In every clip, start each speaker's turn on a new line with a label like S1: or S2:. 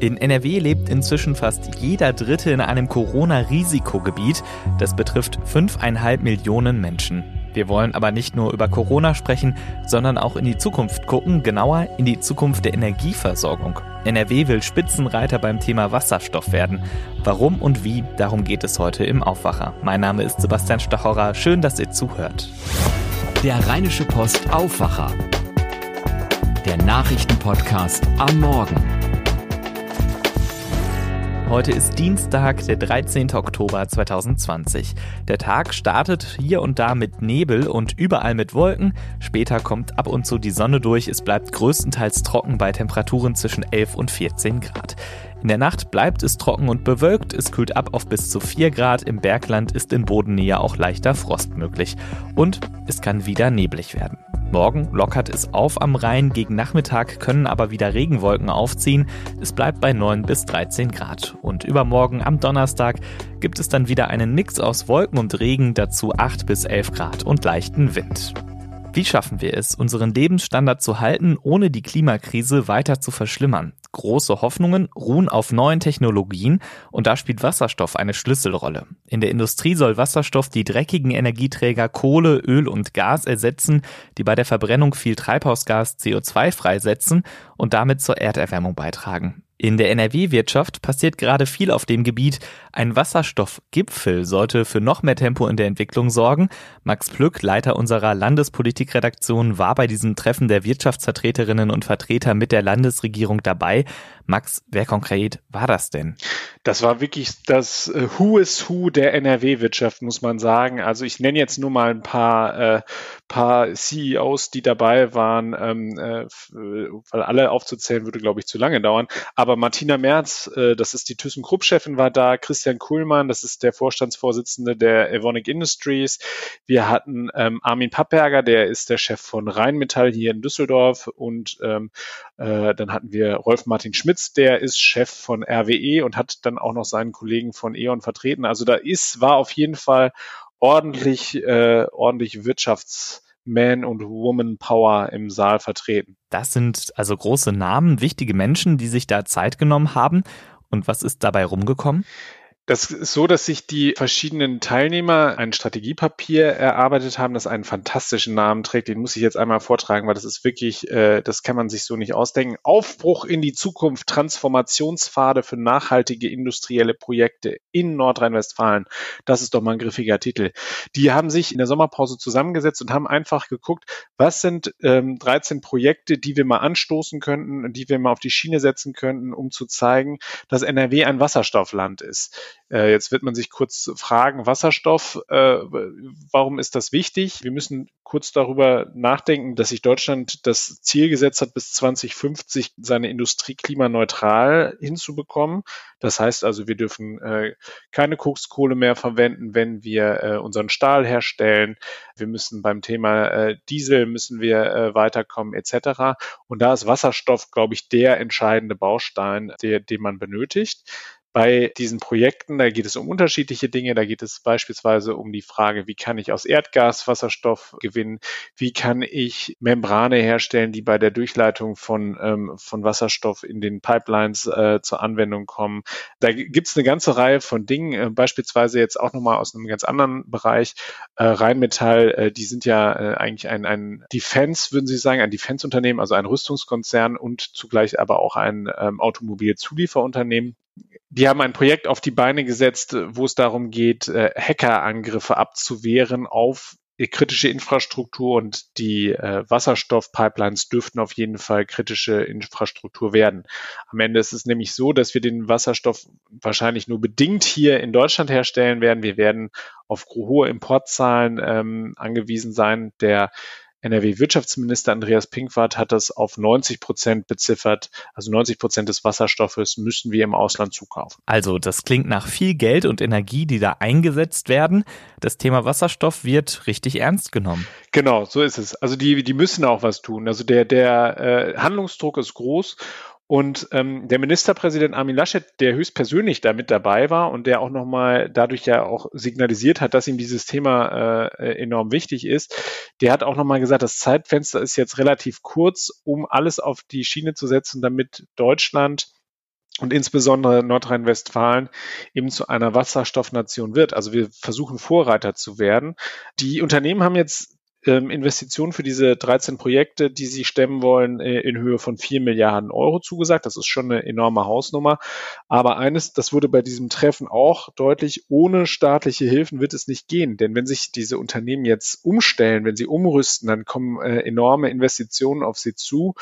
S1: In NRW lebt inzwischen fast jeder Dritte in einem Corona-Risikogebiet. Das betrifft 5,5 Millionen Menschen. Wir wollen aber nicht nur über Corona sprechen, sondern auch in die Zukunft gucken, genauer in die Zukunft der Energieversorgung. NRW will Spitzenreiter beim Thema Wasserstoff werden. Warum und wie, darum geht es heute im Aufwacher. Mein Name ist Sebastian Stachorra. Schön, dass ihr zuhört.
S2: Der Rheinische Post Aufwacher. Der Nachrichtenpodcast am Morgen.
S1: Heute ist Dienstag, der 13. Oktober 2020. Der Tag startet hier und da mit Nebel und überall mit Wolken. Später kommt ab und zu die Sonne durch. Es bleibt größtenteils trocken bei Temperaturen zwischen 11 und 14 Grad. In der Nacht bleibt es trocken und bewölkt. Es kühlt ab auf bis zu 4 Grad. Im Bergland ist in Bodennähe auch leichter Frost möglich. Und es kann wieder neblig werden. Morgen lockert es auf am Rhein, gegen Nachmittag können aber wieder Regenwolken aufziehen. Es bleibt bei 9 bis 13 Grad. Und übermorgen am Donnerstag gibt es dann wieder einen Mix aus Wolken und Regen, dazu 8 bis 11 Grad und leichten Wind. Wie schaffen wir es, unseren Lebensstandard zu halten, ohne die Klimakrise weiter zu verschlimmern? Große Hoffnungen ruhen auf neuen Technologien und da spielt Wasserstoff eine Schlüsselrolle. In der Industrie soll Wasserstoff die dreckigen Energieträger Kohle, Öl und Gas ersetzen, die bei der Verbrennung viel Treibhausgas CO2 freisetzen und damit zur Erderwärmung beitragen. In der NRW-Wirtschaft passiert gerade viel auf dem Gebiet. Ein Wasserstoffgipfel sollte für noch mehr Tempo in der Entwicklung sorgen. Max Plück, Leiter unserer Landespolitikredaktion, war bei diesem Treffen der Wirtschaftsvertreterinnen und Vertreter mit der Landesregierung dabei. Max, wer konkret war das denn?
S3: Das war wirklich das äh, Who is Who der NRW-Wirtschaft, muss man sagen. Also ich nenne jetzt nur mal ein paar, äh, paar CEOs, die dabei waren, ähm, äh, weil alle aufzuzählen würde, glaube ich, zu lange dauern. Aber Martina Merz, äh, das ist die ThyssenKrupp-Chefin, war da. Christian Kuhlmann, das ist der Vorstandsvorsitzende der Evonik Industries. Wir hatten ähm, Armin Pappberger, der ist der Chef von Rheinmetall hier in Düsseldorf. Und ähm, äh, dann hatten wir Rolf Martin Schmitz, der ist Chef von RWE und hat dann auch noch seinen Kollegen von E.ON vertreten. Also da ist, war auf jeden Fall ordentlich, äh, ordentlich Wirtschafts- man- und Woman-Power im Saal vertreten.
S1: Das sind also große Namen, wichtige Menschen, die sich da Zeit genommen haben. Und was ist dabei rumgekommen?
S3: Das ist so, dass sich die verschiedenen Teilnehmer ein Strategiepapier erarbeitet haben, das einen fantastischen Namen trägt. Den muss ich jetzt einmal vortragen, weil das ist wirklich, äh, das kann man sich so nicht ausdenken. Aufbruch in die Zukunft, Transformationspfade für nachhaltige industrielle Projekte in Nordrhein-Westfalen. Das ist doch mal ein griffiger Titel. Die haben sich in der Sommerpause zusammengesetzt und haben einfach geguckt, was sind ähm, 13 Projekte, die wir mal anstoßen könnten, die wir mal auf die Schiene setzen könnten, um zu zeigen, dass NRW ein Wasserstoffland ist. Äh, jetzt wird man sich kurz fragen, Wasserstoff, äh, warum ist das wichtig? Wir müssen kurz darüber nachdenken, dass sich Deutschland das Ziel gesetzt hat, bis 2050 seine Industrie klimaneutral hinzubekommen. Das heißt also, wir dürfen äh, keine Kokskohle mehr verwenden, wenn wir äh, unseren Stahl herstellen. Wir müssen beim Thema äh, Diesel müssen wir äh, weiterkommen etc. Und da ist Wasserstoff, glaube ich, der entscheidende Baustein, der, den man benötigt bei diesen Projekten, da geht es um unterschiedliche Dinge. Da geht es beispielsweise um die Frage, wie kann ich aus Erdgas Wasserstoff gewinnen? Wie kann ich Membrane herstellen, die bei der Durchleitung von, ähm, von Wasserstoff in den Pipelines äh, zur Anwendung kommen? Da gibt es eine ganze Reihe von Dingen, äh, beispielsweise jetzt auch nochmal aus einem ganz anderen Bereich. Äh, Rheinmetall, äh, die sind ja äh, eigentlich ein, ein Defense, würden Sie sagen, ein Defense-Unternehmen, also ein Rüstungskonzern und zugleich aber auch ein ähm, Automobilzulieferunternehmen die haben ein Projekt auf die Beine gesetzt, wo es darum geht, äh, Hackerangriffe abzuwehren auf kritische Infrastruktur und die äh, Wasserstoffpipelines dürften auf jeden Fall kritische Infrastruktur werden. Am Ende ist es nämlich so, dass wir den Wasserstoff wahrscheinlich nur bedingt hier in Deutschland herstellen werden. Wir werden auf hohe Importzahlen ähm, angewiesen sein. Der NRW-Wirtschaftsminister Andreas Pinkwart hat das auf 90 Prozent beziffert. Also 90 Prozent des Wasserstoffes müssen wir im Ausland zukaufen.
S1: Also das klingt nach viel Geld und Energie, die da eingesetzt werden. Das Thema Wasserstoff wird richtig ernst genommen.
S3: Genau, so ist es. Also die, die müssen auch was tun. Also der, der äh, Handlungsdruck ist groß und ähm, der Ministerpräsident Armin Laschet, der höchstpersönlich da mit dabei war und der auch nochmal dadurch ja auch signalisiert hat, dass ihm dieses Thema äh, enorm wichtig ist, der hat auch nochmal gesagt, das Zeitfenster ist jetzt relativ kurz, um alles auf die Schiene zu setzen, damit Deutschland und insbesondere Nordrhein-Westfalen eben zu einer Wasserstoffnation wird. Also wir versuchen Vorreiter zu werden. Die Unternehmen haben jetzt ähm, Investitionen für diese 13 Projekte, die sie stemmen wollen, äh, in Höhe von 4 Milliarden Euro zugesagt. Das ist schon eine enorme Hausnummer. Aber eines, das wurde bei diesem Treffen auch deutlich, ohne staatliche Hilfen wird es nicht gehen. Denn wenn sich diese Unternehmen jetzt umstellen, wenn sie umrüsten, dann kommen äh, enorme Investitionen auf sie zu.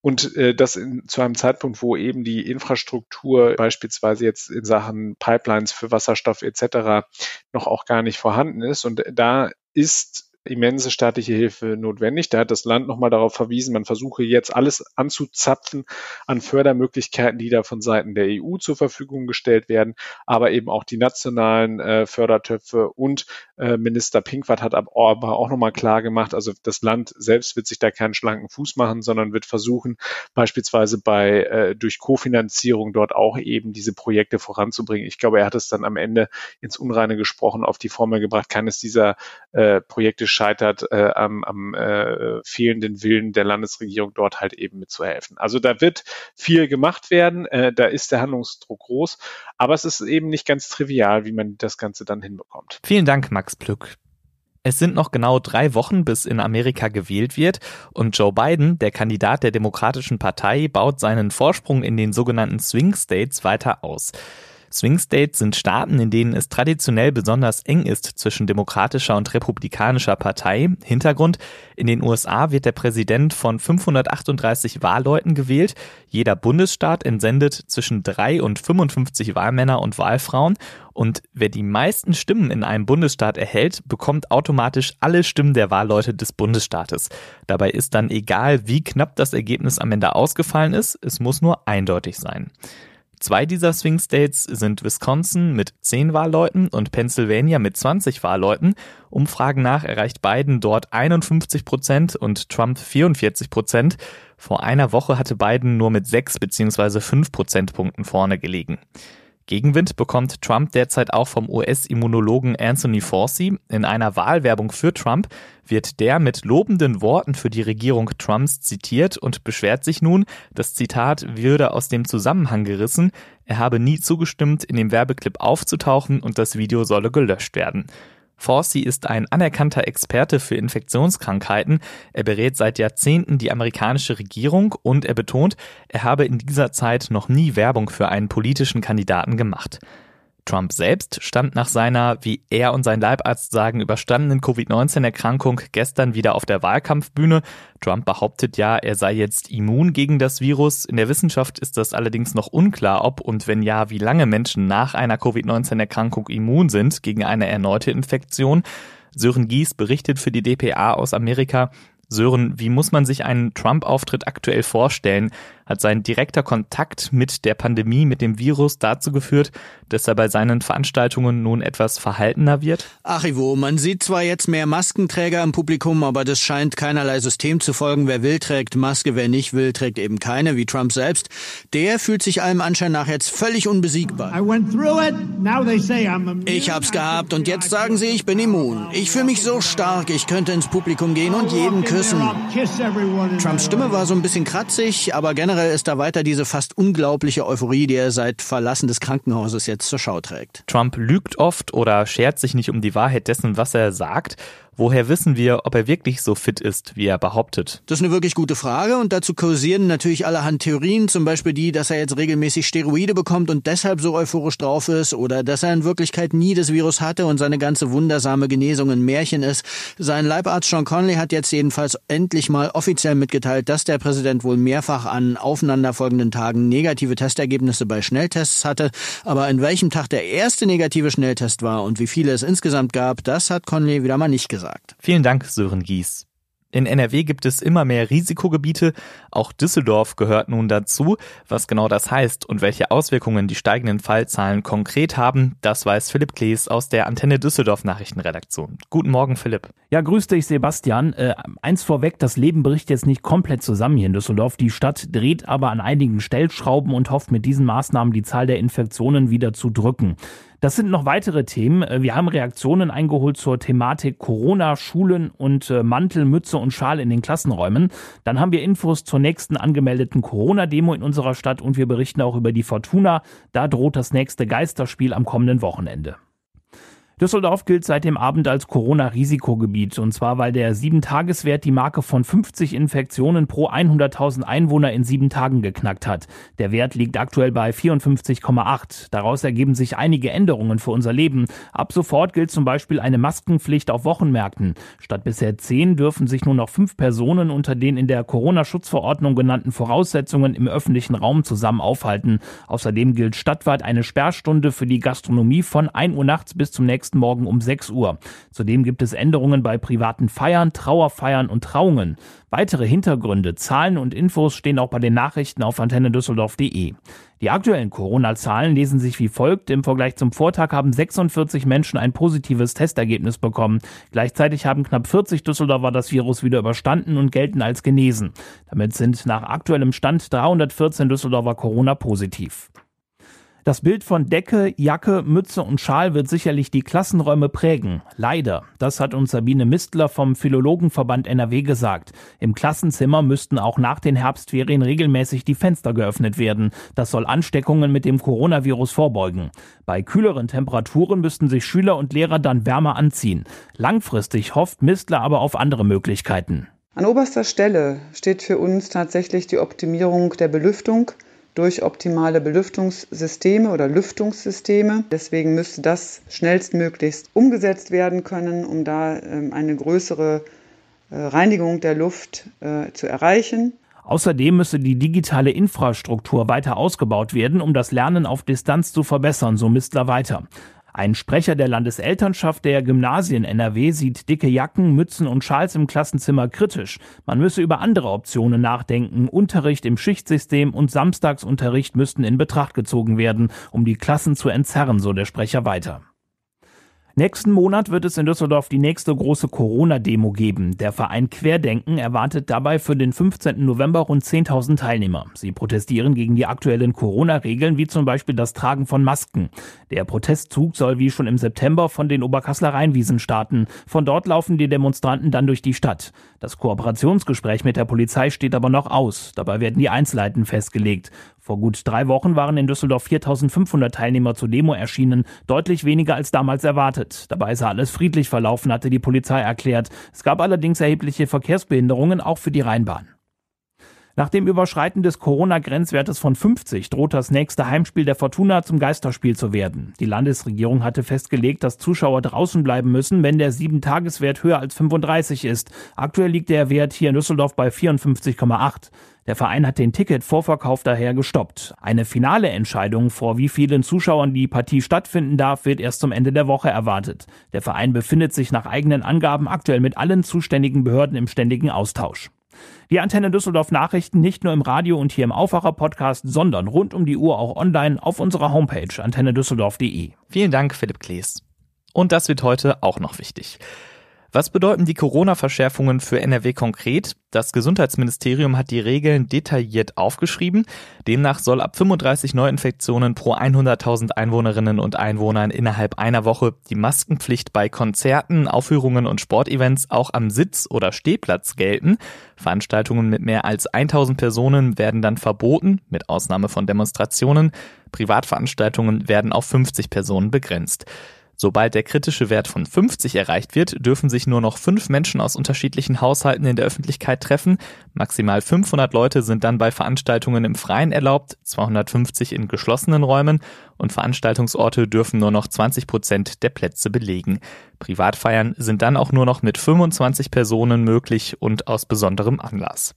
S3: Und äh, das in, zu einem Zeitpunkt, wo eben die Infrastruktur beispielsweise jetzt in Sachen Pipelines für Wasserstoff etc. noch auch gar nicht vorhanden ist. Und da ist immense staatliche Hilfe notwendig. Da hat das Land nochmal darauf verwiesen, man versuche jetzt alles anzuzapfen an Fördermöglichkeiten, die da von Seiten der EU zur Verfügung gestellt werden, aber eben auch die nationalen äh, Fördertöpfe und äh, Minister Pinkwart hat aber auch nochmal klar gemacht, also das Land selbst wird sich da keinen schlanken Fuß machen, sondern wird versuchen, beispielsweise bei äh, durch Kofinanzierung dort auch eben diese Projekte voranzubringen. Ich glaube, er hat es dann am Ende ins Unreine gesprochen, auf die Formel gebracht, keines dieser äh, Projekte scheitert äh, am, am äh, fehlenden Willen der Landesregierung, dort halt eben mitzuhelfen. Also da wird viel gemacht werden, äh, da ist der Handlungsdruck groß, aber es ist eben nicht ganz trivial, wie man das Ganze dann hinbekommt.
S1: Vielen Dank, Max Plück. Es sind noch genau drei Wochen, bis in Amerika gewählt wird und Joe Biden, der Kandidat der Demokratischen Partei, baut seinen Vorsprung in den sogenannten Swing States weiter aus. Swing States sind Staaten, in denen es traditionell besonders eng ist zwischen demokratischer und republikanischer Partei. Hintergrund, in den USA wird der Präsident von 538 Wahlleuten gewählt. Jeder Bundesstaat entsendet zwischen drei und 55 Wahlmänner und Wahlfrauen. Und wer die meisten Stimmen in einem Bundesstaat erhält, bekommt automatisch alle Stimmen der Wahlleute des Bundesstaates. Dabei ist dann egal, wie knapp das Ergebnis am Ende ausgefallen ist, es muss nur eindeutig sein. Zwei dieser Swing States sind Wisconsin mit 10 Wahlleuten und Pennsylvania mit 20 Wahlleuten. Umfragen nach erreicht Biden dort 51 Prozent und Trump 44 Prozent. Vor einer Woche hatte Biden nur mit 6 bzw. 5 Prozentpunkten vorne gelegen. Gegenwind bekommt Trump derzeit auch vom US-Immunologen Anthony Fauci. In einer Wahlwerbung für Trump wird der mit lobenden Worten für die Regierung Trumps zitiert und beschwert sich nun, das Zitat würde aus dem Zusammenhang gerissen, er habe nie zugestimmt, in dem Werbeclip aufzutauchen und das Video solle gelöscht werden. Forsey ist ein anerkannter Experte für Infektionskrankheiten. Er berät seit Jahrzehnten die amerikanische Regierung und er betont, er habe in dieser Zeit noch nie Werbung für einen politischen Kandidaten gemacht. Trump selbst stand nach seiner, wie er und sein Leibarzt sagen, überstandenen Covid-19-Erkrankung gestern wieder auf der Wahlkampfbühne. Trump behauptet ja, er sei jetzt immun gegen das Virus. In der Wissenschaft ist das allerdings noch unklar, ob und wenn ja, wie lange Menschen nach einer Covid-19-Erkrankung immun sind gegen eine erneute Infektion. Sören Gies berichtet für die DPA aus Amerika, Sören, wie muss man sich einen Trump-Auftritt aktuell vorstellen? Hat sein direkter Kontakt mit der Pandemie, mit dem Virus dazu geführt, dass er bei seinen Veranstaltungen nun etwas verhaltener wird?
S4: Ach Ivo, man sieht zwar jetzt mehr Maskenträger im Publikum, aber das scheint keinerlei System zu folgen. Wer will, trägt Maske, wer nicht will, trägt eben keine, wie Trump selbst. Der fühlt sich allem Anschein nach jetzt völlig unbesiegbar. Ich hab's gehabt und jetzt sagen sie, ich bin immun. Ich fühle mich so stark, ich könnte ins Publikum gehen und jeden küssen küssen. Trumps Stimme war so ein bisschen kratzig, aber generell ist da weiter diese fast unglaubliche Euphorie, die er seit Verlassen des Krankenhauses jetzt zur Schau trägt.
S1: Trump lügt oft oder schert sich nicht um die Wahrheit dessen, was er sagt. Woher wissen wir, ob er wirklich so fit ist, wie er behauptet?
S4: Das ist eine wirklich gute Frage und dazu kursieren natürlich allerhand Theorien, zum Beispiel die, dass er jetzt regelmäßig Steroide bekommt und deshalb so euphorisch drauf ist oder dass er in Wirklichkeit nie das Virus hatte und seine ganze wundersame Genesung ein Märchen ist. Sein Leibarzt Sean Conley hat jetzt jedenfalls endlich mal offiziell mitgeteilt, dass der Präsident wohl mehrfach an aufeinanderfolgenden Tagen negative Testergebnisse bei Schnelltests hatte, aber in welchem Tag der erste negative Schnelltest war und wie viele es insgesamt gab, das hat Conley wieder mal nicht gesagt gesagt.
S1: Vielen Dank, Sören Gies. In NRW gibt es immer mehr Risikogebiete. Auch Düsseldorf gehört nun dazu. Was genau das heißt und welche Auswirkungen die steigenden Fallzahlen konkret haben, das weiß Philipp Klees aus der Antenne Düsseldorf Nachrichtenredaktion. Guten Morgen, Philipp.
S5: Ja, grüß dich, Sebastian. Äh, eins vorweg, das Leben bricht jetzt nicht komplett zusammen hier in Düsseldorf. Die Stadt dreht aber an einigen Stellschrauben und hofft mit diesen Maßnahmen die Zahl der Infektionen wieder zu drücken. Das sind noch weitere Themen. Äh, wir haben Reaktionen eingeholt zur Thematik Corona, Schulen und äh, Mantel, Mütze und Schal in den Klassenräumen. Dann haben wir Infos zur nächsten angemeldeten Corona-Demo in unserer Stadt und wir berichten auch über die Fortuna. Da droht das nächste Geisterspiel am kommenden Wochenende. Düsseldorf gilt seit dem Abend als Corona-Risikogebiet und zwar, weil der 7-Tageswert die Marke von 50 Infektionen pro 100.000 Einwohner in sieben Tagen geknackt hat. Der Wert liegt aktuell bei 54,8. Daraus ergeben sich einige Änderungen für unser Leben. Ab sofort gilt zum Beispiel eine Maskenpflicht auf Wochenmärkten. Statt bisher zehn dürfen sich nur noch fünf Personen unter den in der Corona-Schutzverordnung genannten Voraussetzungen im öffentlichen Raum zusammen aufhalten. Außerdem gilt stadtweit eine Sperrstunde für die Gastronomie von 1 Uhr nachts bis zum nächsten nächsten Morgen um 6 Uhr. Zudem gibt es Änderungen bei privaten Feiern, Trauerfeiern und Trauungen. Weitere Hintergründe, Zahlen und Infos stehen auch bei den Nachrichten auf antennedüsseldorf.de. Die aktuellen Corona-Zahlen lesen sich wie folgt. Im Vergleich zum Vortag haben 46 Menschen ein positives Testergebnis bekommen. Gleichzeitig haben knapp 40 Düsseldorfer das Virus wieder überstanden und gelten als genesen. Damit sind nach aktuellem Stand 314 Düsseldorfer Corona positiv. Das Bild von Decke, Jacke, Mütze und Schal wird sicherlich die Klassenräume prägen. Leider. Das hat uns Sabine Mistler vom Philologenverband NRW gesagt. Im Klassenzimmer müssten auch nach den Herbstferien regelmäßig die Fenster geöffnet werden. Das soll Ansteckungen mit dem Coronavirus vorbeugen. Bei kühleren Temperaturen müssten sich Schüler und Lehrer dann wärmer anziehen. Langfristig hofft Mistler aber auf andere Möglichkeiten.
S6: An oberster Stelle steht für uns tatsächlich die Optimierung der Belüftung durch optimale Belüftungssysteme oder Lüftungssysteme. Deswegen müsste das schnellstmöglichst umgesetzt werden können, um da ähm, eine größere äh, Reinigung der Luft äh, zu erreichen.
S5: Außerdem müsse die digitale Infrastruktur weiter ausgebaut werden, um das Lernen auf Distanz zu verbessern, so Mistler weiter. Ein Sprecher der Landeselternschaft der Gymnasien NRW sieht dicke Jacken, Mützen und Schals im Klassenzimmer kritisch. Man müsse über andere Optionen nachdenken. Unterricht im Schichtsystem und Samstagsunterricht müssten in Betracht gezogen werden, um die Klassen zu entzerren, so der Sprecher weiter. Nächsten Monat wird es in Düsseldorf die nächste große Corona-Demo geben. Der Verein Querdenken erwartet dabei für den 15. November rund 10.000 Teilnehmer. Sie protestieren gegen die aktuellen Corona-Regeln, wie zum Beispiel das Tragen von Masken. Der Protestzug soll wie schon im September von den Oberkassler Rheinwiesen starten. Von dort laufen die Demonstranten dann durch die Stadt. Das Kooperationsgespräch mit der Polizei steht aber noch aus. Dabei werden die Einzelheiten festgelegt. Vor gut drei Wochen waren in Düsseldorf 4500 Teilnehmer zur Demo erschienen, deutlich weniger als damals erwartet. Dabei sei alles friedlich verlaufen, hatte die Polizei erklärt. Es gab allerdings erhebliche Verkehrsbehinderungen, auch für die Rheinbahn. Nach dem Überschreiten des Corona-Grenzwertes von 50 droht das nächste Heimspiel der Fortuna zum Geisterspiel zu werden. Die Landesregierung hatte festgelegt, dass Zuschauer draußen bleiben müssen, wenn der 7-Tages-Wert höher als 35 ist. Aktuell liegt der Wert hier in Düsseldorf bei 54,8. Der Verein hat den Ticketvorverkauf daher gestoppt. Eine finale Entscheidung, vor wie vielen Zuschauern die Partie stattfinden darf, wird erst zum Ende der Woche erwartet. Der Verein befindet sich nach eigenen Angaben aktuell mit allen zuständigen Behörden im ständigen Austausch. Die Antenne Düsseldorf Nachrichten nicht nur im Radio und hier im Aufwacher Podcast, sondern rund um die Uhr auch online auf unserer Homepage antennedüsseldorf.de.
S1: Vielen Dank, Philipp Klees. Und das wird heute auch noch wichtig. Was bedeuten die Corona-Verschärfungen für NRW konkret? Das Gesundheitsministerium hat die Regeln detailliert aufgeschrieben. Demnach soll ab 35 Neuinfektionen pro 100.000 Einwohnerinnen und Einwohnern innerhalb einer Woche die Maskenpflicht bei Konzerten, Aufführungen und Sportevents auch am Sitz- oder Stehplatz gelten. Veranstaltungen mit mehr als 1000 Personen werden dann verboten, mit Ausnahme von Demonstrationen. Privatveranstaltungen werden auf 50 Personen begrenzt. Sobald der kritische Wert von 50 erreicht wird, dürfen sich nur noch fünf Menschen aus unterschiedlichen Haushalten in der Öffentlichkeit treffen. Maximal 500 Leute sind dann bei Veranstaltungen im Freien erlaubt, 250 in geschlossenen Räumen und Veranstaltungsorte dürfen nur noch 20 Prozent der Plätze belegen. Privatfeiern sind dann auch nur noch mit 25 Personen möglich und aus besonderem Anlass.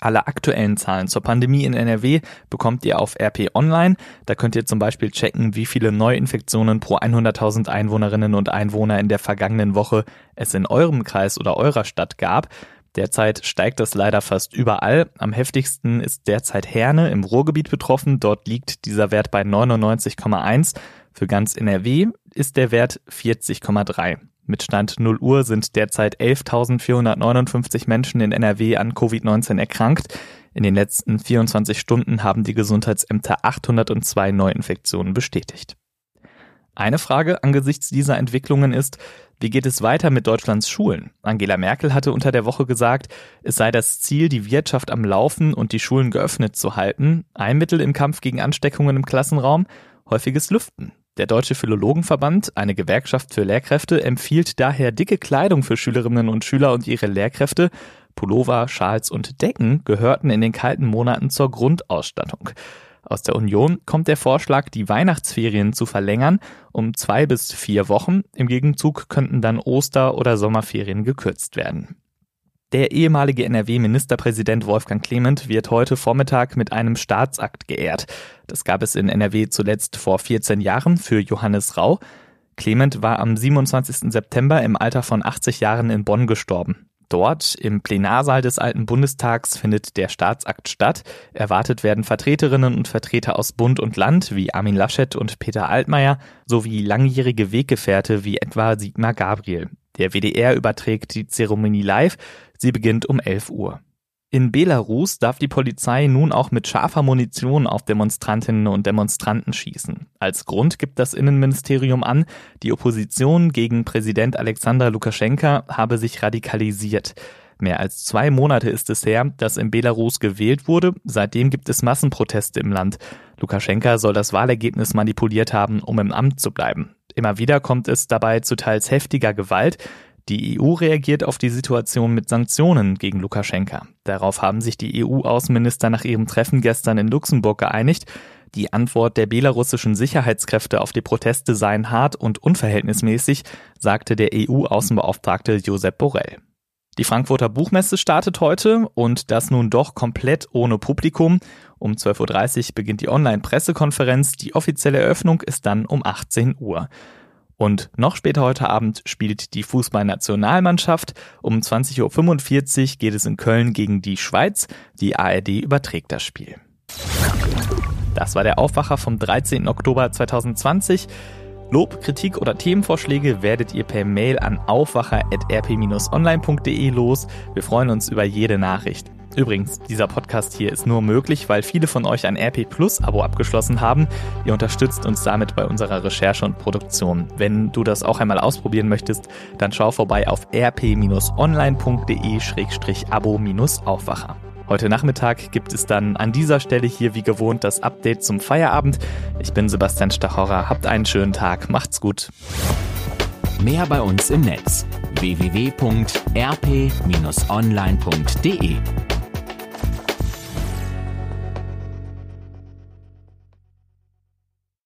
S1: Alle aktuellen Zahlen zur Pandemie in NRW bekommt ihr auf RP Online. Da könnt ihr zum Beispiel checken, wie viele Neuinfektionen pro 100.000 Einwohnerinnen und Einwohner in der vergangenen Woche es in eurem Kreis oder eurer Stadt gab. Derzeit steigt das leider fast überall. Am heftigsten ist derzeit Herne im Ruhrgebiet betroffen. Dort liegt dieser Wert bei 99,1. Für ganz NRW ist der Wert 40,3. Mit Stand 0 Uhr sind derzeit 11.459 Menschen in NRW an Covid-19 erkrankt. In den letzten 24 Stunden haben die Gesundheitsämter 802 Neuinfektionen bestätigt. Eine Frage angesichts dieser Entwicklungen ist, wie geht es weiter mit Deutschlands Schulen? Angela Merkel hatte unter der Woche gesagt, es sei das Ziel, die Wirtschaft am Laufen und die Schulen geöffnet zu halten. Ein Mittel im Kampf gegen Ansteckungen im Klassenraum, häufiges Lüften. Der Deutsche Philologenverband, eine Gewerkschaft für Lehrkräfte, empfiehlt daher dicke Kleidung für Schülerinnen und Schüler und ihre Lehrkräfte. Pullover, Schals und Decken gehörten in den kalten Monaten zur Grundausstattung. Aus der Union kommt der Vorschlag, die Weihnachtsferien zu verlängern um zwei bis vier Wochen. Im Gegenzug könnten dann Oster- oder Sommerferien gekürzt werden. Der ehemalige NRW-Ministerpräsident Wolfgang Clement wird heute Vormittag mit einem Staatsakt geehrt. Das gab es in NRW zuletzt vor 14 Jahren für Johannes Rau. Clement war am 27. September im Alter von 80 Jahren in Bonn gestorben. Dort im Plenarsaal des Alten Bundestags findet der Staatsakt statt. Erwartet werden Vertreterinnen und Vertreter aus Bund und Land wie Armin Laschet und Peter Altmaier sowie langjährige Weggefährte wie etwa Sigmar Gabriel. Der WDR überträgt die Zeremonie live. Sie beginnt um 11 Uhr. In Belarus darf die Polizei nun auch mit scharfer Munition auf Demonstrantinnen und Demonstranten schießen. Als Grund gibt das Innenministerium an, die Opposition gegen Präsident Alexander Lukaschenka habe sich radikalisiert. Mehr als zwei Monate ist es her, dass in Belarus gewählt wurde. Seitdem gibt es Massenproteste im Land. Lukaschenka soll das Wahlergebnis manipuliert haben, um im Amt zu bleiben. Immer wieder kommt es dabei zu teils heftiger Gewalt. Die EU reagiert auf die Situation mit Sanktionen gegen Lukaschenka. Darauf haben sich die EU-Außenminister nach ihrem Treffen gestern in Luxemburg geeinigt. Die Antwort der belarussischen Sicherheitskräfte auf die Proteste seien hart und unverhältnismäßig, sagte der EU-Außenbeauftragte Josep Borrell. Die Frankfurter Buchmesse startet heute und das nun doch komplett ohne Publikum. Um 12.30 Uhr beginnt die Online-Pressekonferenz. Die offizielle Eröffnung ist dann um 18 Uhr. Und noch später heute Abend spielt die Fußballnationalmannschaft. Um 20.45 Uhr geht es in Köln gegen die Schweiz. Die ARD überträgt das Spiel. Das war der Aufwacher vom 13. Oktober 2020. Lob, Kritik oder Themenvorschläge werdet ihr per Mail an aufwacher.rp-online.de los. Wir freuen uns über jede Nachricht. Übrigens, dieser Podcast hier ist nur möglich, weil viele von euch ein RP Plus Abo abgeschlossen haben. Ihr unterstützt uns damit bei unserer Recherche und Produktion. Wenn du das auch einmal ausprobieren möchtest, dann schau vorbei auf rp-online.de-abo-aufwacher. Heute Nachmittag gibt es dann an dieser Stelle hier wie gewohnt das Update zum Feierabend. Ich bin Sebastian Stachorra. Habt einen schönen Tag. Macht's gut.
S2: Mehr bei uns im Netz www.rp-online.de